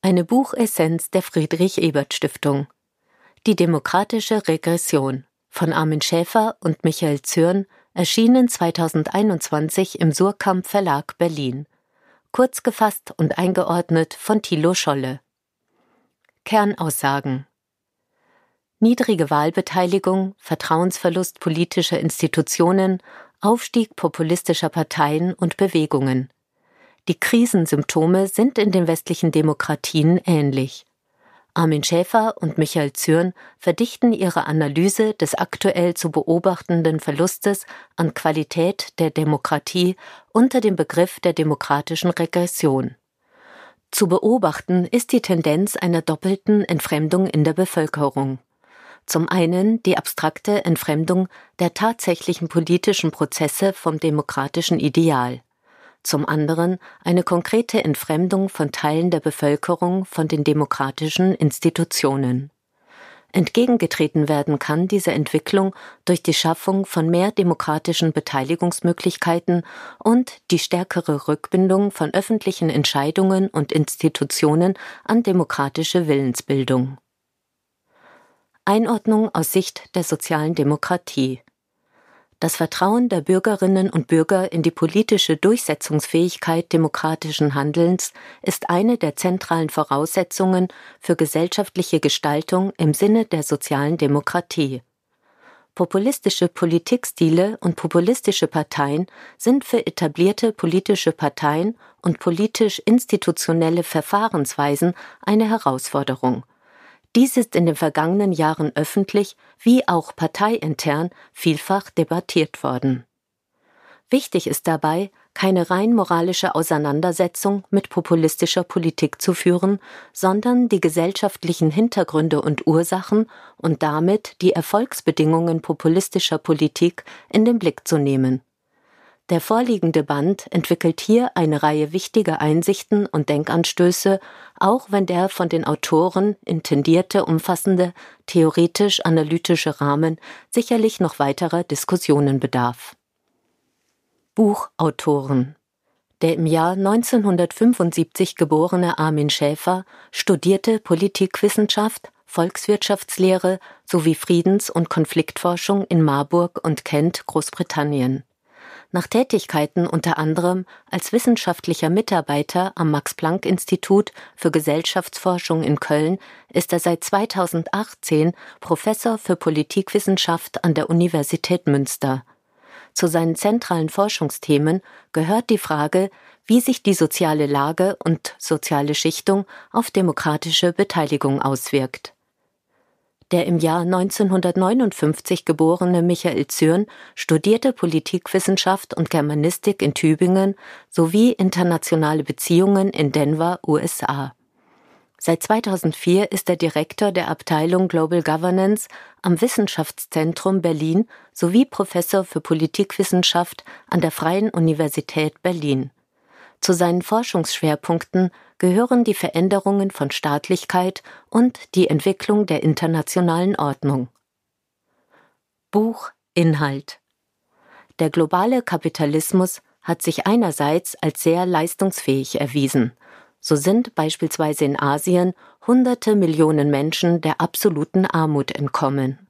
Eine Buchessenz der Friedrich Ebert Stiftung. Die demokratische Regression von Armin Schäfer und Michael Zürn erschienen 2021 im Surkamp Verlag Berlin. Kurz gefasst und eingeordnet von Thilo Scholle. Kernaussagen Niedrige Wahlbeteiligung, Vertrauensverlust politischer Institutionen, Aufstieg populistischer Parteien und Bewegungen. Die Krisensymptome sind in den westlichen Demokratien ähnlich. Armin Schäfer und Michael Zürn verdichten ihre Analyse des aktuell zu beobachtenden Verlustes an Qualität der Demokratie unter dem Begriff der demokratischen Regression. Zu beobachten ist die Tendenz einer doppelten Entfremdung in der Bevölkerung. Zum einen die abstrakte Entfremdung der tatsächlichen politischen Prozesse vom demokratischen Ideal zum anderen eine konkrete Entfremdung von Teilen der Bevölkerung von den demokratischen Institutionen. Entgegengetreten werden kann dieser Entwicklung durch die Schaffung von mehr demokratischen Beteiligungsmöglichkeiten und die stärkere Rückbindung von öffentlichen Entscheidungen und Institutionen an demokratische Willensbildung. Einordnung aus Sicht der sozialen Demokratie das Vertrauen der Bürgerinnen und Bürger in die politische Durchsetzungsfähigkeit demokratischen Handelns ist eine der zentralen Voraussetzungen für gesellschaftliche Gestaltung im Sinne der sozialen Demokratie. Populistische Politikstile und populistische Parteien sind für etablierte politische Parteien und politisch institutionelle Verfahrensweisen eine Herausforderung dies ist in den vergangenen Jahren öffentlich wie auch parteiintern vielfach debattiert worden. Wichtig ist dabei, keine rein moralische Auseinandersetzung mit populistischer Politik zu führen, sondern die gesellschaftlichen Hintergründe und Ursachen und damit die Erfolgsbedingungen populistischer Politik in den Blick zu nehmen. Der vorliegende Band entwickelt hier eine Reihe wichtiger Einsichten und Denkanstöße, auch wenn der von den Autoren intendierte umfassende theoretisch-analytische Rahmen sicherlich noch weiterer Diskussionen bedarf. Buchautoren Der im Jahr 1975 geborene Armin Schäfer studierte Politikwissenschaft, Volkswirtschaftslehre sowie Friedens- und Konfliktforschung in Marburg und Kent, Großbritannien. Nach Tätigkeiten unter anderem als wissenschaftlicher Mitarbeiter am Max-Planck-Institut für Gesellschaftsforschung in Köln ist er seit 2018 Professor für Politikwissenschaft an der Universität Münster. Zu seinen zentralen Forschungsthemen gehört die Frage, wie sich die soziale Lage und soziale Schichtung auf demokratische Beteiligung auswirkt. Der im Jahr 1959 geborene Michael Zürn studierte Politikwissenschaft und Germanistik in Tübingen sowie internationale Beziehungen in Denver, USA. Seit 2004 ist er Direktor der Abteilung Global Governance am Wissenschaftszentrum Berlin sowie Professor für Politikwissenschaft an der Freien Universität Berlin. Zu seinen Forschungsschwerpunkten gehören die Veränderungen von Staatlichkeit und die Entwicklung der internationalen Ordnung. Buch Inhalt Der globale Kapitalismus hat sich einerseits als sehr leistungsfähig erwiesen. So sind beispielsweise in Asien hunderte Millionen Menschen der absoluten Armut entkommen.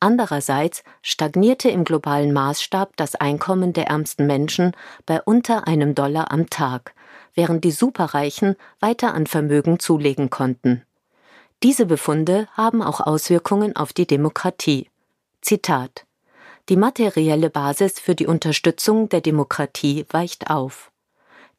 Andererseits stagnierte im globalen Maßstab das Einkommen der ärmsten Menschen bei unter einem Dollar am Tag, während die Superreichen weiter an Vermögen zulegen konnten. Diese Befunde haben auch Auswirkungen auf die Demokratie. Zitat Die materielle Basis für die Unterstützung der Demokratie weicht auf.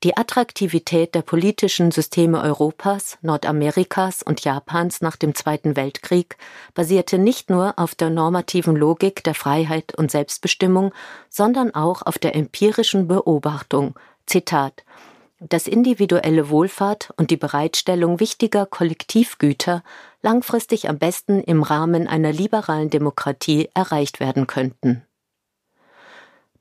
Die Attraktivität der politischen Systeme Europas, Nordamerikas und Japans nach dem Zweiten Weltkrieg basierte nicht nur auf der normativen Logik der Freiheit und Selbstbestimmung, sondern auch auf der empirischen Beobachtung. Zitat dass individuelle Wohlfahrt und die Bereitstellung wichtiger Kollektivgüter langfristig am besten im Rahmen einer liberalen Demokratie erreicht werden könnten.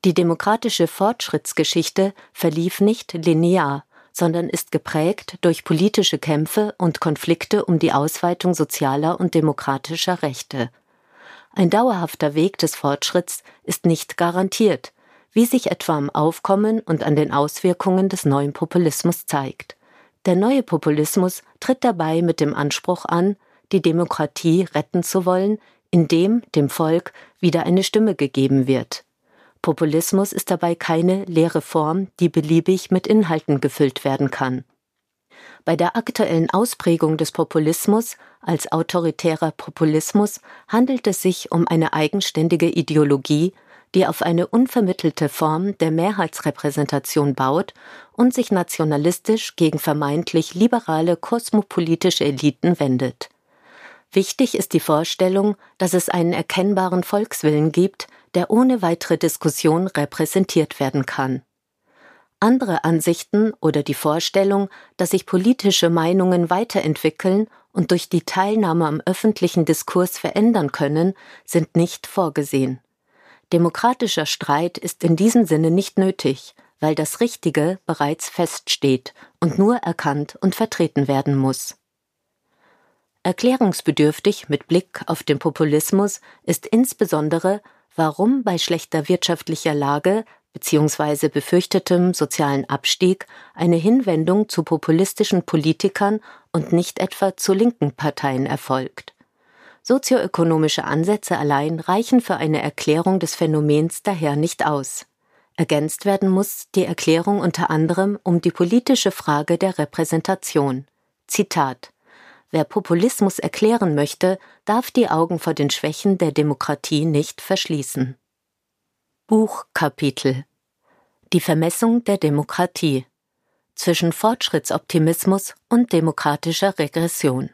Die demokratische Fortschrittsgeschichte verlief nicht linear, sondern ist geprägt durch politische Kämpfe und Konflikte um die Ausweitung sozialer und demokratischer Rechte. Ein dauerhafter Weg des Fortschritts ist nicht garantiert, wie sich etwa am Aufkommen und an den Auswirkungen des neuen Populismus zeigt. Der neue Populismus tritt dabei mit dem Anspruch an, die Demokratie retten zu wollen, indem dem Volk wieder eine Stimme gegeben wird. Populismus ist dabei keine leere Form, die beliebig mit Inhalten gefüllt werden kann. Bei der aktuellen Ausprägung des Populismus als autoritärer Populismus handelt es sich um eine eigenständige Ideologie, die auf eine unvermittelte Form der Mehrheitsrepräsentation baut und sich nationalistisch gegen vermeintlich liberale kosmopolitische Eliten wendet. Wichtig ist die Vorstellung, dass es einen erkennbaren Volkswillen gibt, der ohne weitere Diskussion repräsentiert werden kann. Andere Ansichten oder die Vorstellung, dass sich politische Meinungen weiterentwickeln und durch die Teilnahme am öffentlichen Diskurs verändern können, sind nicht vorgesehen. Demokratischer Streit ist in diesem Sinne nicht nötig, weil das Richtige bereits feststeht und nur erkannt und vertreten werden muss. Erklärungsbedürftig mit Blick auf den Populismus ist insbesondere, warum bei schlechter wirtschaftlicher Lage bzw. befürchtetem sozialen Abstieg eine Hinwendung zu populistischen Politikern und nicht etwa zu linken Parteien erfolgt. Sozioökonomische Ansätze allein reichen für eine Erklärung des Phänomens daher nicht aus. Ergänzt werden muss die Erklärung unter anderem um die politische Frage der Repräsentation. Zitat Wer Populismus erklären möchte, darf die Augen vor den Schwächen der Demokratie nicht verschließen. Buchkapitel Die Vermessung der Demokratie zwischen Fortschrittsoptimismus und demokratischer Regression.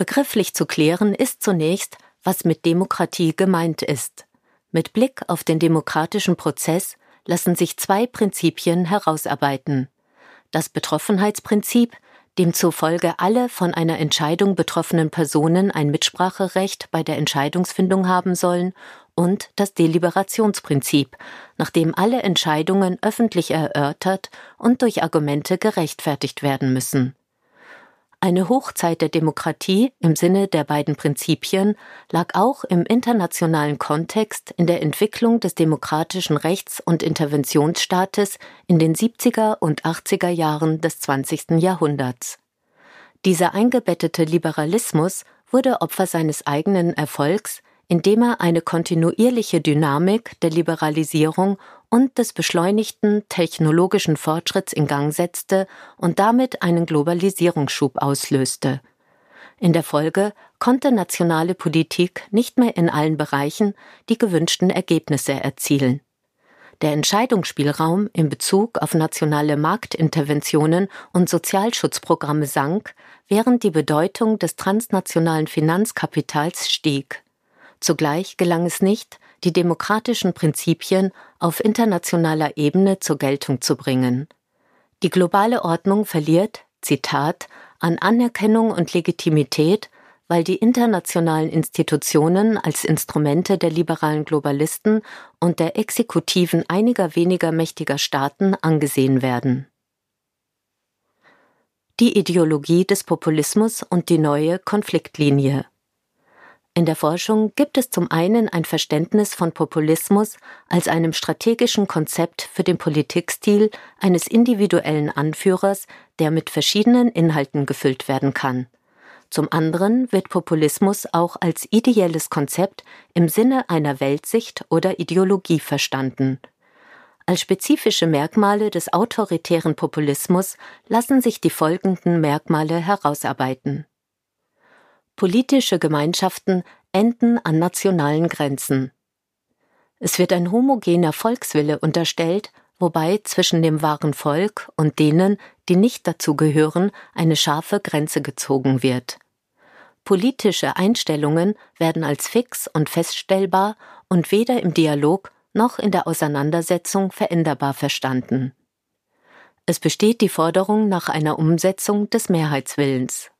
Begrifflich zu klären ist zunächst, was mit Demokratie gemeint ist. Mit Blick auf den demokratischen Prozess lassen sich zwei Prinzipien herausarbeiten. Das Betroffenheitsprinzip, demzufolge alle von einer Entscheidung betroffenen Personen ein Mitspracherecht bei der Entscheidungsfindung haben sollen, und das Deliberationsprinzip, nachdem alle Entscheidungen öffentlich erörtert und durch Argumente gerechtfertigt werden müssen. Eine Hochzeit der Demokratie im Sinne der beiden Prinzipien lag auch im internationalen Kontext in der Entwicklung des demokratischen Rechts- und Interventionsstaates in den 70er und 80er Jahren des 20. Jahrhunderts. Dieser eingebettete Liberalismus wurde Opfer seines eigenen Erfolgs, indem er eine kontinuierliche Dynamik der Liberalisierung und des beschleunigten technologischen Fortschritts in Gang setzte und damit einen Globalisierungsschub auslöste. In der Folge konnte nationale Politik nicht mehr in allen Bereichen die gewünschten Ergebnisse erzielen. Der Entscheidungsspielraum in Bezug auf nationale Marktinterventionen und Sozialschutzprogramme sank, während die Bedeutung des transnationalen Finanzkapitals stieg. Zugleich gelang es nicht, die demokratischen Prinzipien auf internationaler Ebene zur Geltung zu bringen. Die globale Ordnung verliert, Zitat, an Anerkennung und Legitimität, weil die internationalen Institutionen als Instrumente der liberalen Globalisten und der Exekutiven einiger weniger mächtiger Staaten angesehen werden. Die Ideologie des Populismus und die neue Konfliktlinie in der Forschung gibt es zum einen ein Verständnis von Populismus als einem strategischen Konzept für den Politikstil eines individuellen Anführers, der mit verschiedenen Inhalten gefüllt werden kann. Zum anderen wird Populismus auch als ideelles Konzept im Sinne einer Weltsicht oder Ideologie verstanden. Als spezifische Merkmale des autoritären Populismus lassen sich die folgenden Merkmale herausarbeiten. Politische Gemeinschaften enden an nationalen Grenzen. Es wird ein homogener Volkswille unterstellt, wobei zwischen dem wahren Volk und denen, die nicht dazugehören, eine scharfe Grenze gezogen wird. Politische Einstellungen werden als fix und feststellbar und weder im Dialog noch in der Auseinandersetzung veränderbar verstanden. Es besteht die Forderung nach einer Umsetzung des Mehrheitswillens.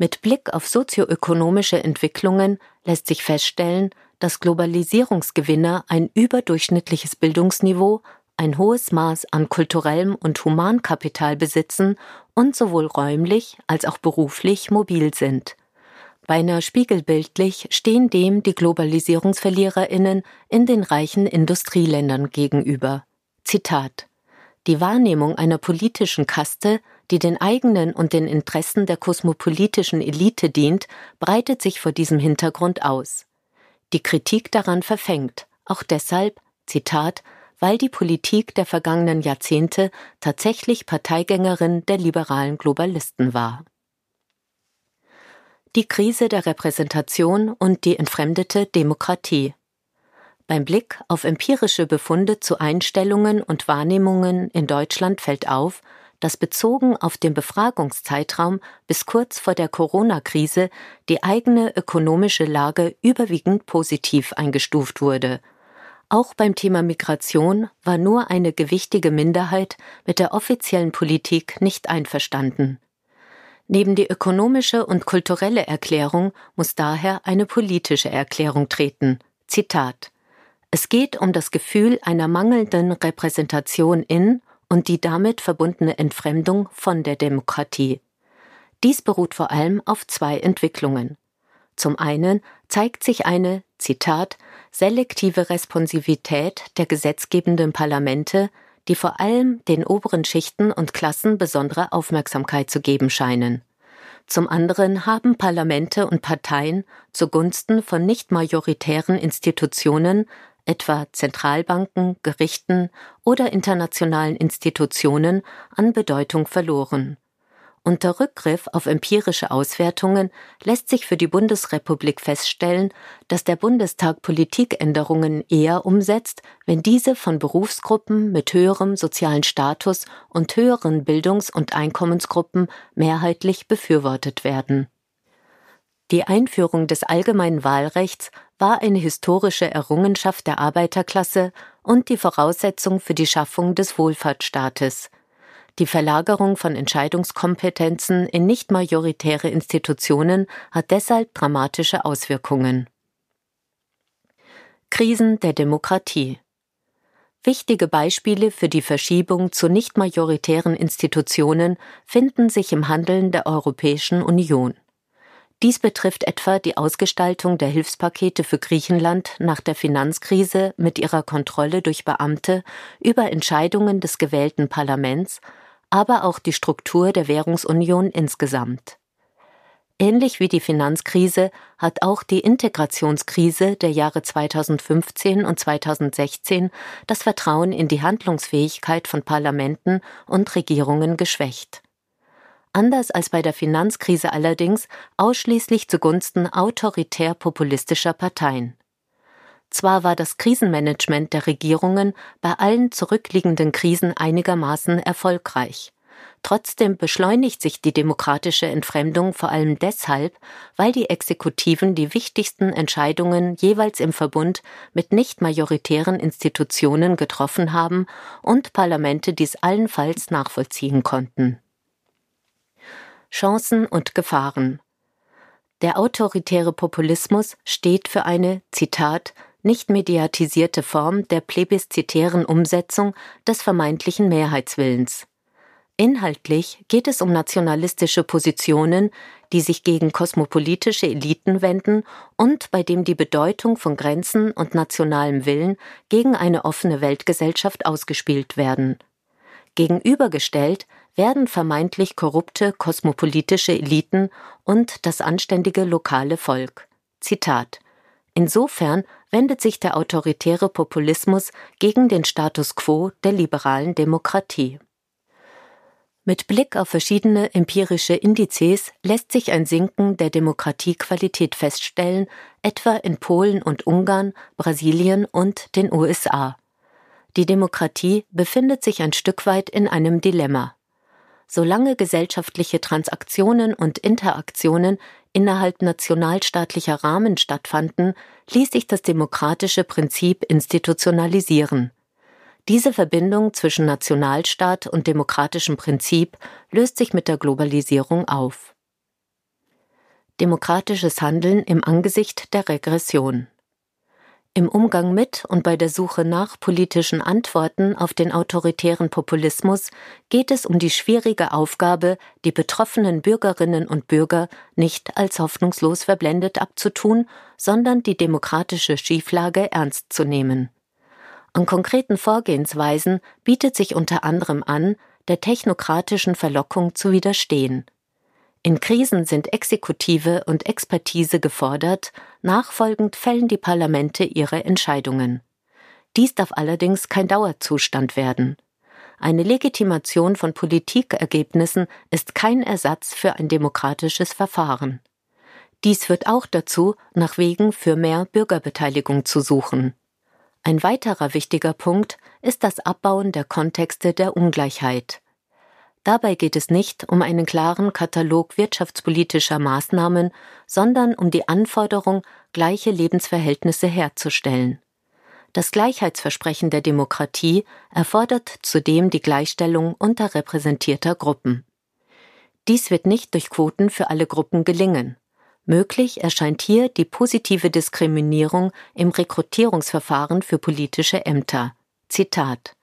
Mit Blick auf sozioökonomische Entwicklungen lässt sich feststellen, dass Globalisierungsgewinner ein überdurchschnittliches Bildungsniveau, ein hohes Maß an kulturellem und Humankapital besitzen und sowohl räumlich als auch beruflich mobil sind. Beinahe spiegelbildlich stehen dem die Globalisierungsverliererinnen in den reichen Industrieländern gegenüber. Zitat Die Wahrnehmung einer politischen Kaste, die den eigenen und den Interessen der kosmopolitischen Elite dient, breitet sich vor diesem Hintergrund aus. Die Kritik daran verfängt, auch deshalb, Zitat, weil die Politik der vergangenen Jahrzehnte tatsächlich Parteigängerin der liberalen Globalisten war. Die Krise der Repräsentation und die entfremdete Demokratie. Beim Blick auf empirische Befunde zu Einstellungen und Wahrnehmungen in Deutschland fällt auf, dass bezogen auf den Befragungszeitraum bis kurz vor der Corona-Krise die eigene ökonomische Lage überwiegend positiv eingestuft wurde – auch beim Thema Migration war nur eine gewichtige Minderheit mit der offiziellen Politik nicht einverstanden. Neben die ökonomische und kulturelle Erklärung muss daher eine politische Erklärung treten. Zitat Es geht um das Gefühl einer mangelnden Repräsentation in und die damit verbundene Entfremdung von der Demokratie. Dies beruht vor allem auf zwei Entwicklungen. Zum einen zeigt sich eine, Zitat, selektive Responsivität der gesetzgebenden Parlamente, die vor allem den oberen Schichten und Klassen besondere Aufmerksamkeit zu geben scheinen. Zum anderen haben Parlamente und Parteien zugunsten von nicht majoritären Institutionen, etwa Zentralbanken, Gerichten oder internationalen Institutionen, an Bedeutung verloren. Unter Rückgriff auf empirische Auswertungen lässt sich für die Bundesrepublik feststellen, dass der Bundestag Politikänderungen eher umsetzt, wenn diese von Berufsgruppen mit höherem sozialen Status und höheren Bildungs- und Einkommensgruppen mehrheitlich befürwortet werden. Die Einführung des allgemeinen Wahlrechts war eine historische Errungenschaft der Arbeiterklasse und die Voraussetzung für die Schaffung des Wohlfahrtsstaates – die Verlagerung von Entscheidungskompetenzen in nicht majoritäre Institutionen hat deshalb dramatische Auswirkungen. Krisen der Demokratie Wichtige Beispiele für die Verschiebung zu nicht majoritären Institutionen finden sich im Handeln der Europäischen Union. Dies betrifft etwa die Ausgestaltung der Hilfspakete für Griechenland nach der Finanzkrise mit ihrer Kontrolle durch Beamte über Entscheidungen des gewählten Parlaments aber auch die Struktur der Währungsunion insgesamt. Ähnlich wie die Finanzkrise hat auch die Integrationskrise der Jahre 2015 und 2016 das Vertrauen in die Handlungsfähigkeit von Parlamenten und Regierungen geschwächt. Anders als bei der Finanzkrise allerdings ausschließlich zugunsten autoritär populistischer Parteien. Zwar war das Krisenmanagement der Regierungen bei allen zurückliegenden Krisen einigermaßen erfolgreich. Trotzdem beschleunigt sich die demokratische Entfremdung vor allem deshalb, weil die Exekutiven die wichtigsten Entscheidungen jeweils im Verbund mit nicht majoritären Institutionen getroffen haben und Parlamente dies allenfalls nachvollziehen konnten. Chancen und Gefahren Der autoritäre Populismus steht für eine, Zitat, nicht mediatisierte Form der plebiszitären Umsetzung des vermeintlichen Mehrheitswillens. Inhaltlich geht es um nationalistische Positionen, die sich gegen kosmopolitische Eliten wenden und bei dem die Bedeutung von Grenzen und nationalem Willen gegen eine offene Weltgesellschaft ausgespielt werden. Gegenübergestellt werden vermeintlich korrupte kosmopolitische Eliten und das anständige lokale Volk. Zitat Insofern wendet sich der autoritäre Populismus gegen den Status quo der liberalen Demokratie. Mit Blick auf verschiedene empirische Indizes lässt sich ein Sinken der Demokratiequalität feststellen, etwa in Polen und Ungarn, Brasilien und den USA. Die Demokratie befindet sich ein Stück weit in einem Dilemma. Solange gesellschaftliche Transaktionen und Interaktionen innerhalb nationalstaatlicher Rahmen stattfanden, ließ sich das demokratische Prinzip institutionalisieren. Diese Verbindung zwischen Nationalstaat und demokratischem Prinzip löst sich mit der Globalisierung auf. Demokratisches Handeln im Angesicht der Regression. Im Umgang mit und bei der Suche nach politischen Antworten auf den autoritären Populismus geht es um die schwierige Aufgabe, die betroffenen Bürgerinnen und Bürger nicht als hoffnungslos verblendet abzutun, sondern die demokratische Schieflage ernst zu nehmen. An konkreten Vorgehensweisen bietet sich unter anderem an, der technokratischen Verlockung zu widerstehen. In Krisen sind Exekutive und Expertise gefordert, nachfolgend fällen die Parlamente ihre Entscheidungen. Dies darf allerdings kein Dauerzustand werden. Eine Legitimation von Politikergebnissen ist kein Ersatz für ein demokratisches Verfahren. Dies führt auch dazu, nach Wegen für mehr Bürgerbeteiligung zu suchen. Ein weiterer wichtiger Punkt ist das Abbauen der Kontexte der Ungleichheit. Dabei geht es nicht um einen klaren Katalog wirtschaftspolitischer Maßnahmen, sondern um die Anforderung, gleiche Lebensverhältnisse herzustellen. Das Gleichheitsversprechen der Demokratie erfordert zudem die Gleichstellung unterrepräsentierter Gruppen. Dies wird nicht durch Quoten für alle Gruppen gelingen. Möglich erscheint hier die positive Diskriminierung im Rekrutierungsverfahren für politische Ämter. Zitat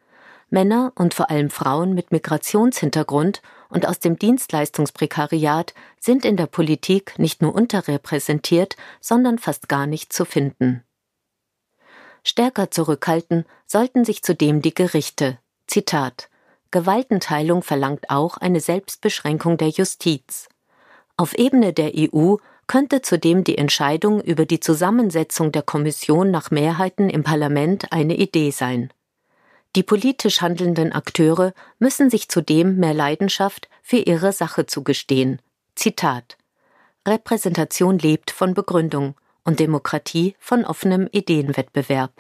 Männer und vor allem Frauen mit Migrationshintergrund und aus dem Dienstleistungsprekariat sind in der Politik nicht nur unterrepräsentiert, sondern fast gar nicht zu finden. Stärker zurückhalten sollten sich zudem die Gerichte. Zitat Gewaltenteilung verlangt auch eine Selbstbeschränkung der Justiz. Auf Ebene der EU könnte zudem die Entscheidung über die Zusammensetzung der Kommission nach Mehrheiten im Parlament eine Idee sein. Die politisch handelnden Akteure müssen sich zudem mehr Leidenschaft für ihre Sache zugestehen. Zitat Repräsentation lebt von Begründung und Demokratie von offenem Ideenwettbewerb.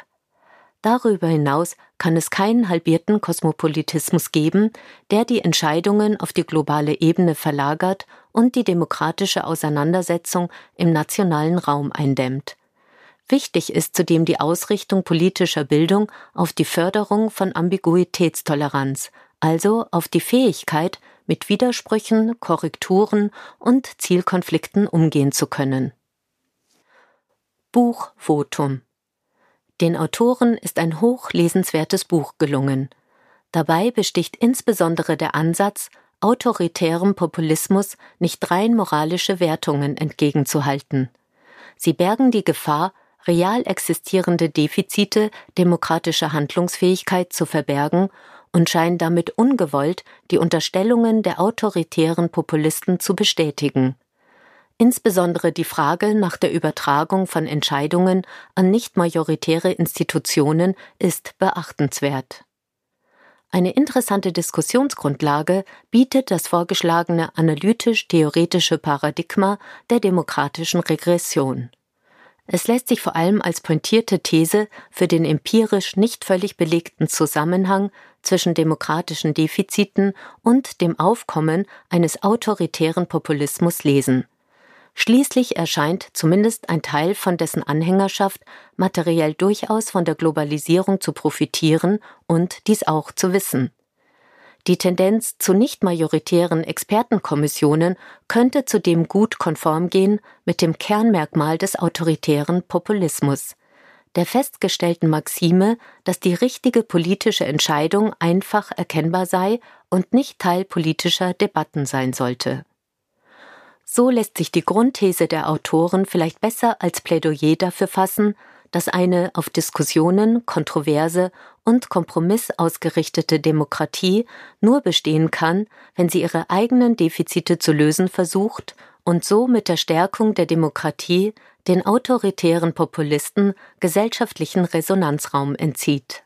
Darüber hinaus kann es keinen halbierten Kosmopolitismus geben, der die Entscheidungen auf die globale Ebene verlagert und die demokratische Auseinandersetzung im nationalen Raum eindämmt. Wichtig ist zudem die Ausrichtung politischer Bildung auf die Förderung von Ambiguitätstoleranz, also auf die Fähigkeit, mit Widersprüchen, Korrekturen und Zielkonflikten umgehen zu können. Buch Votum Den Autoren ist ein hochlesenswertes Buch gelungen. Dabei besticht insbesondere der Ansatz, autoritärem Populismus nicht rein moralische Wertungen entgegenzuhalten. Sie bergen die Gefahr, real existierende Defizite demokratischer Handlungsfähigkeit zu verbergen und scheinen damit ungewollt die Unterstellungen der autoritären Populisten zu bestätigen. Insbesondere die Frage nach der Übertragung von Entscheidungen an nicht majoritäre Institutionen ist beachtenswert. Eine interessante Diskussionsgrundlage bietet das vorgeschlagene analytisch-theoretische Paradigma der demokratischen Regression. Es lässt sich vor allem als pointierte These für den empirisch nicht völlig belegten Zusammenhang zwischen demokratischen Defiziten und dem Aufkommen eines autoritären Populismus lesen. Schließlich erscheint zumindest ein Teil von dessen Anhängerschaft materiell durchaus von der Globalisierung zu profitieren und dies auch zu wissen. Die Tendenz zu nicht majoritären Expertenkommissionen könnte zudem gut konform gehen mit dem Kernmerkmal des autoritären Populismus, der festgestellten Maxime, dass die richtige politische Entscheidung einfach erkennbar sei und nicht Teil politischer Debatten sein sollte. So lässt sich die Grundthese der Autoren vielleicht besser als Plädoyer dafür fassen, dass eine auf Diskussionen, Kontroverse und Kompromiss ausgerichtete Demokratie nur bestehen kann, wenn sie ihre eigenen Defizite zu lösen versucht und so mit der Stärkung der Demokratie den autoritären Populisten gesellschaftlichen Resonanzraum entzieht.